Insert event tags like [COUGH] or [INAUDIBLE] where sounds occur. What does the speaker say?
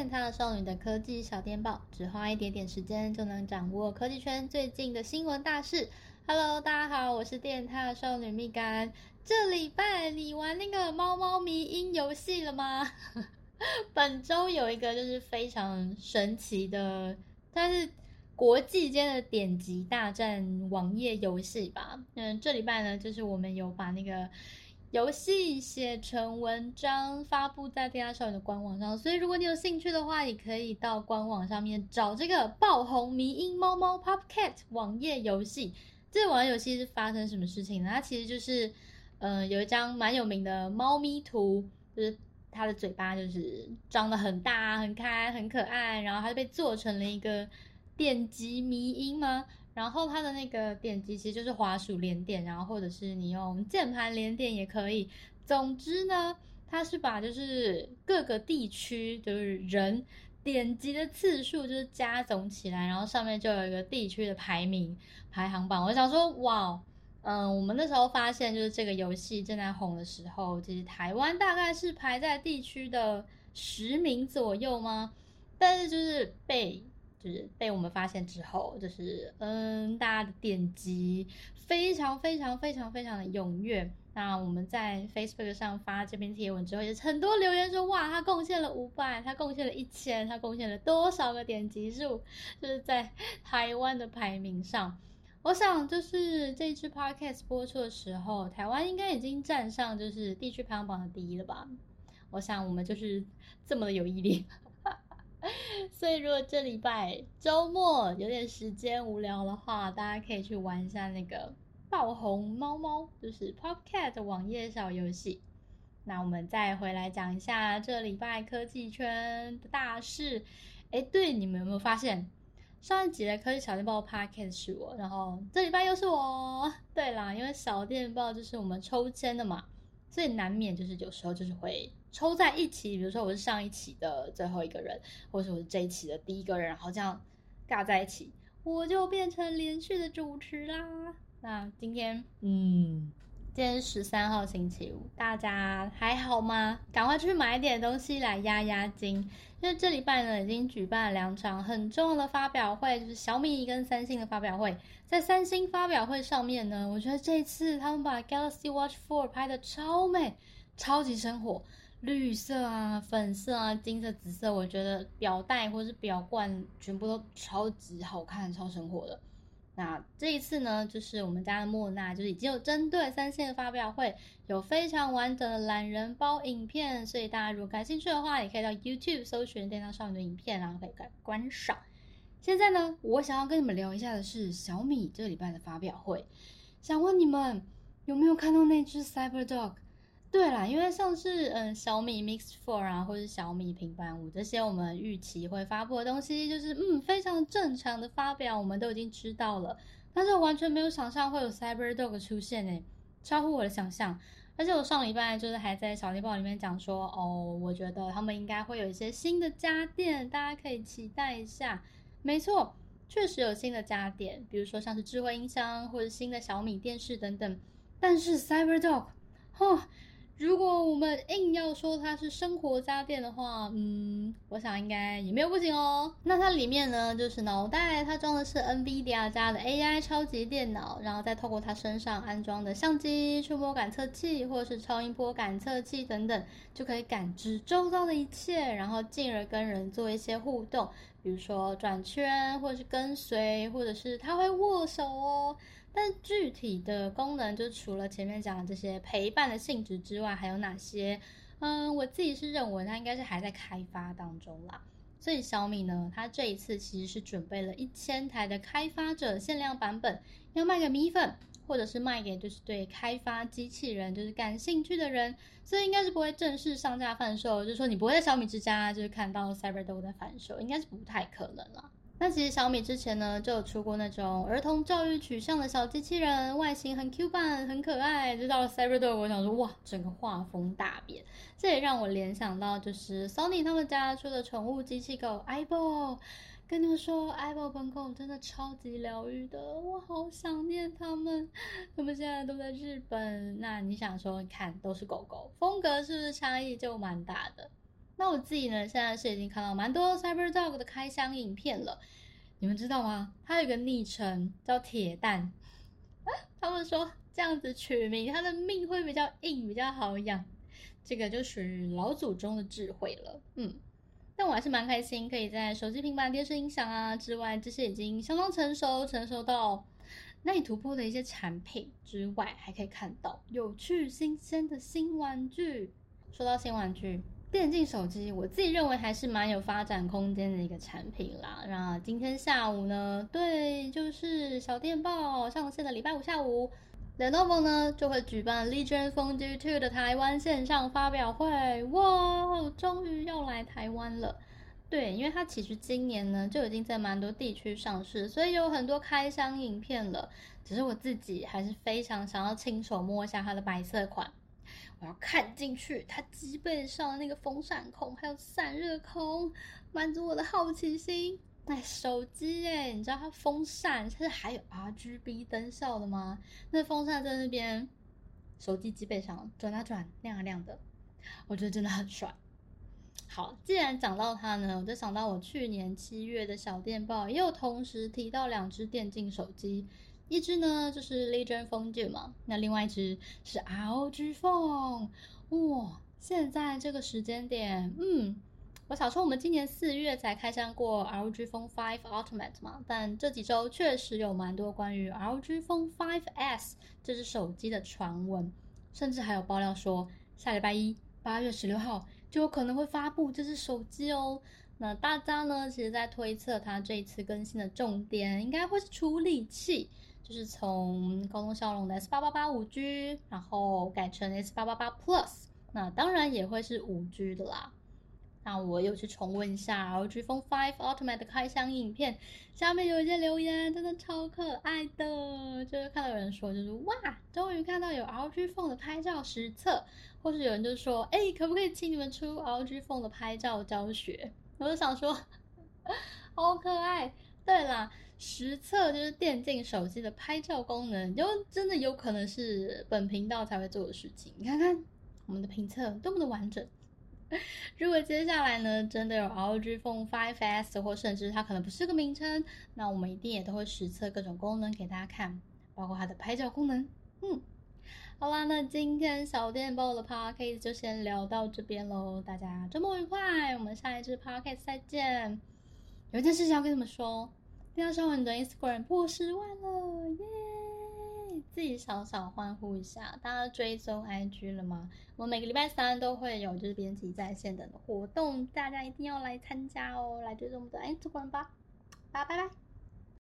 电獭少女的科技小电报，只花一点点时间就能掌握科技圈最近的新闻大事。Hello，大家好，我是电塔少女蜜柑。这礼拜你玩那个猫猫迷音游戏了吗？[LAUGHS] 本周有一个就是非常神奇的，它是国际间的点击大战网页游戏吧。嗯，这礼拜呢，就是我们有把那个。游戏写成文章发布在电獭少女的官网上，所以如果你有兴趣的话，你可以到官网上面找这个爆红迷音猫猫 Popcat 网页游戏。这个网页游戏是发生什么事情呢？它其实就是，嗯、有一张蛮有名的猫咪图，就是它的嘴巴就是张得很大、很开、很可爱，然后它就被做成了一个电击迷音吗？然后它的那个点击其实就是滑鼠连点，然后或者是你用键盘连点也可以。总之呢，它是把就是各个地区就是人点击的次数就是加总起来，然后上面就有一个地区的排名排行榜。我想说，哇，嗯，我们那时候发现就是这个游戏正在红的时候，其实台湾大概是排在地区的十名左右吗？但是就是被。就是被我们发现之后，就是嗯，大家的点击非常非常非常非常的踊跃。那我们在 Facebook 上发这篇贴文之后，也很多留言说，哇，他贡献了五百，他贡献了一千，他贡献了多少个点击数？就是在 [LAUGHS] 台湾的排名上，我想就是这支 Podcast 播出的时候，台湾应该已经站上就是地区排行榜的第一了吧？我想我们就是这么的有毅力。[LAUGHS] [LAUGHS] 所以，如果这礼拜周末有点时间无聊的话，大家可以去玩一下那个爆红猫猫，就是 Popcat 的网页小游戏。那我们再回来讲一下这礼拜科技圈的大事。哎，对，你们有没有发现上一集的科技小电报 Podcast 是我，然后这礼拜又是我？[LAUGHS] 对啦，因为小电报就是我们抽签的嘛，所以难免就是有时候就是会。抽在一起，比如说我是上一期的最后一个人，或者是我是这一期的第一个人，然后这样尬在一起，我就变成连续的主持啦。那今天，嗯，今天十三号星期五，大家还好吗？赶快去买点东西来压压惊，因为这礼拜呢已经举办了两场很重要的发表会，就是小米跟三星的发表会。在三星发表会上面呢，我觉得这次他们把 Galaxy Watch 4拍的超美，超级生活。绿色啊，粉色啊，金色、紫色，我觉得表带或是表冠全部都超级好看，超生活的。那这一次呢，就是我们家的莫娜，就是已经有针对三星的发表会，有非常完整的懒人包影片，所以大家如果感兴趣的话，也可以到 YouTube 搜寻电獭少女的影片，然后可以观观赏。现在呢，我想要跟你们聊一下的是小米这个礼拜的发表会，想问你们有没有看到那只 CyberDog？对啦，因为像是嗯小米 Mix Four 啊，或者小米平板五这些，我们预期会发布的东西，就是嗯非常正常的发表，我们都已经知道了。但是我完全没有想象会有 CyberDog 出现诶，超乎我的想象。而且我上礼拜就是还在小电报里面讲说，哦，我觉得他们应该会有一些新的家电，大家可以期待一下。没错，确实有新的家电，比如说像是智慧音箱或者新的小米电视等等。但是 CyberDog，哦。如果我们硬要说它是生活家电的话，嗯，我想应该也没有不行哦。那它里面呢，就是脑袋，它装的是 NVIDIA 家的 AI 超级电脑，然后再透过它身上安装的相机、触摸感测器或者是超音波感测器等等，就可以感知周遭的一切，然后进而跟人做一些互动，比如说转圈，或者是跟随，或者是它会握手哦。但具体的功能，就除了前面讲的这些陪伴的性质之外，还有哪些？嗯，我自己是认为它应该是还在开发当中啦。所以小米呢，它这一次其实是准备了一千台的开发者限量版本，要卖给米粉，或者是卖给就是对开发机器人就是感兴趣的人。所以应该是不会正式上架贩售，就是说你不会在小米之家就是看到 CyberDog 在贩售，应该是不太可能了。那其实小米之前呢，就有出过那种儿童教育取向的小机器人，外形很 Q 版，很可爱。就到了 CyberDog，我想说，哇，整个画风大变。这也让我联想到，就是 Sony 他们家出的宠物机器狗 Ibo。跟你们说，Ibo 本狗真的超级疗愈的，我好想念他们。他们现在都在日本。那你想说，看都是狗狗，风格是不是差异就蛮大的？那我自己呢，现在是已经看到蛮多 CyberDog 的开箱影片了。你们知道吗？它有一个昵称叫铁蛋，他们说这样子取名，它的命会比较硬，比较好养。这个就属于老祖宗的智慧了。嗯，但我还是蛮开心，可以在手机、平板、电视、音响啊之外，这些已经相当成熟、成熟到难以突破的一些产品之外，还可以看到有趣、新鲜的新玩具。说到新玩具。电竞手机，我自己认为还是蛮有发展空间的一个产品啦。那今天下午呢，对，就是小电报上线的礼拜五下午，Lenovo 呢就会举办 Legion Phone G2 的台湾线上发表会。哇，终于要来台湾了。对，因为它其实今年呢就已经在蛮多地区上市，所以有很多开箱影片了。只是我自己还是非常想要亲手摸一下它的白色款。我要看进去，它机背上的那个风扇孔，还有散热孔，满足我的好奇心。哎，手机哎，你知道它风扇它是还有 RGB 灯效的吗？那风扇在那边，手机机背上转啊转，亮啊亮的，我觉得真的很帅。好，既然讲到它呢，我就想到我去年七月的小电报，也有同时提到两只电竞手机。一只呢就是 Legion Phone 2嘛，那另外一只是 ROG Phone。哇，现在这个时间点，嗯，我想说我们今年四月才开箱过 ROG Phone 5 Ultimate 嘛，但这几周确实有蛮多关于 ROG Phone 5S 这只手机的传闻，甚至还有爆料说下礼拜一八月十六号就有可能会发布这只手机哦。那大家呢，其实在推测它这一次更新的重点应该会是处理器。就是从高通骁龙的 S 八八八五 G，然后改成 S 八八八 Plus，那当然也会是五 G 的啦。那我又去重温一下 ROG Phone 5 Ultimate 的开箱影片，下面有一些留言，真的超可爱的。就是看到有人说，就是哇，终于看到有 ROG Phone 的拍照实测，或是有人就说，哎、可不可以请你们出 ROG Phone 的拍照教学？我就想说，好可爱。对啦。实测就是电竞手机的拍照功能，就真的有可能是本频道才会做的事情。你看看我们的评测多么的完整。如果接下来呢，真的有 ROG Phone 5S，或甚至它可能不是个名称，那我们一定也都会实测各种功能给大家看，包括它的拍照功能。嗯，好啦，那今天小电报的 Podcast 就先聊到这边喽。大家周末愉快，我们下一支 Podcast 再见。有一件事情要跟你们说。电塔少女的 Instagram 破十万了，耶、自己小小欢呼一下。大家追踪 IG 了吗？我每个礼拜三都会有就是编辑在线等的活动，大家一定要来参加哦！来追踪我们的 Instagram 吧，拜拜拜。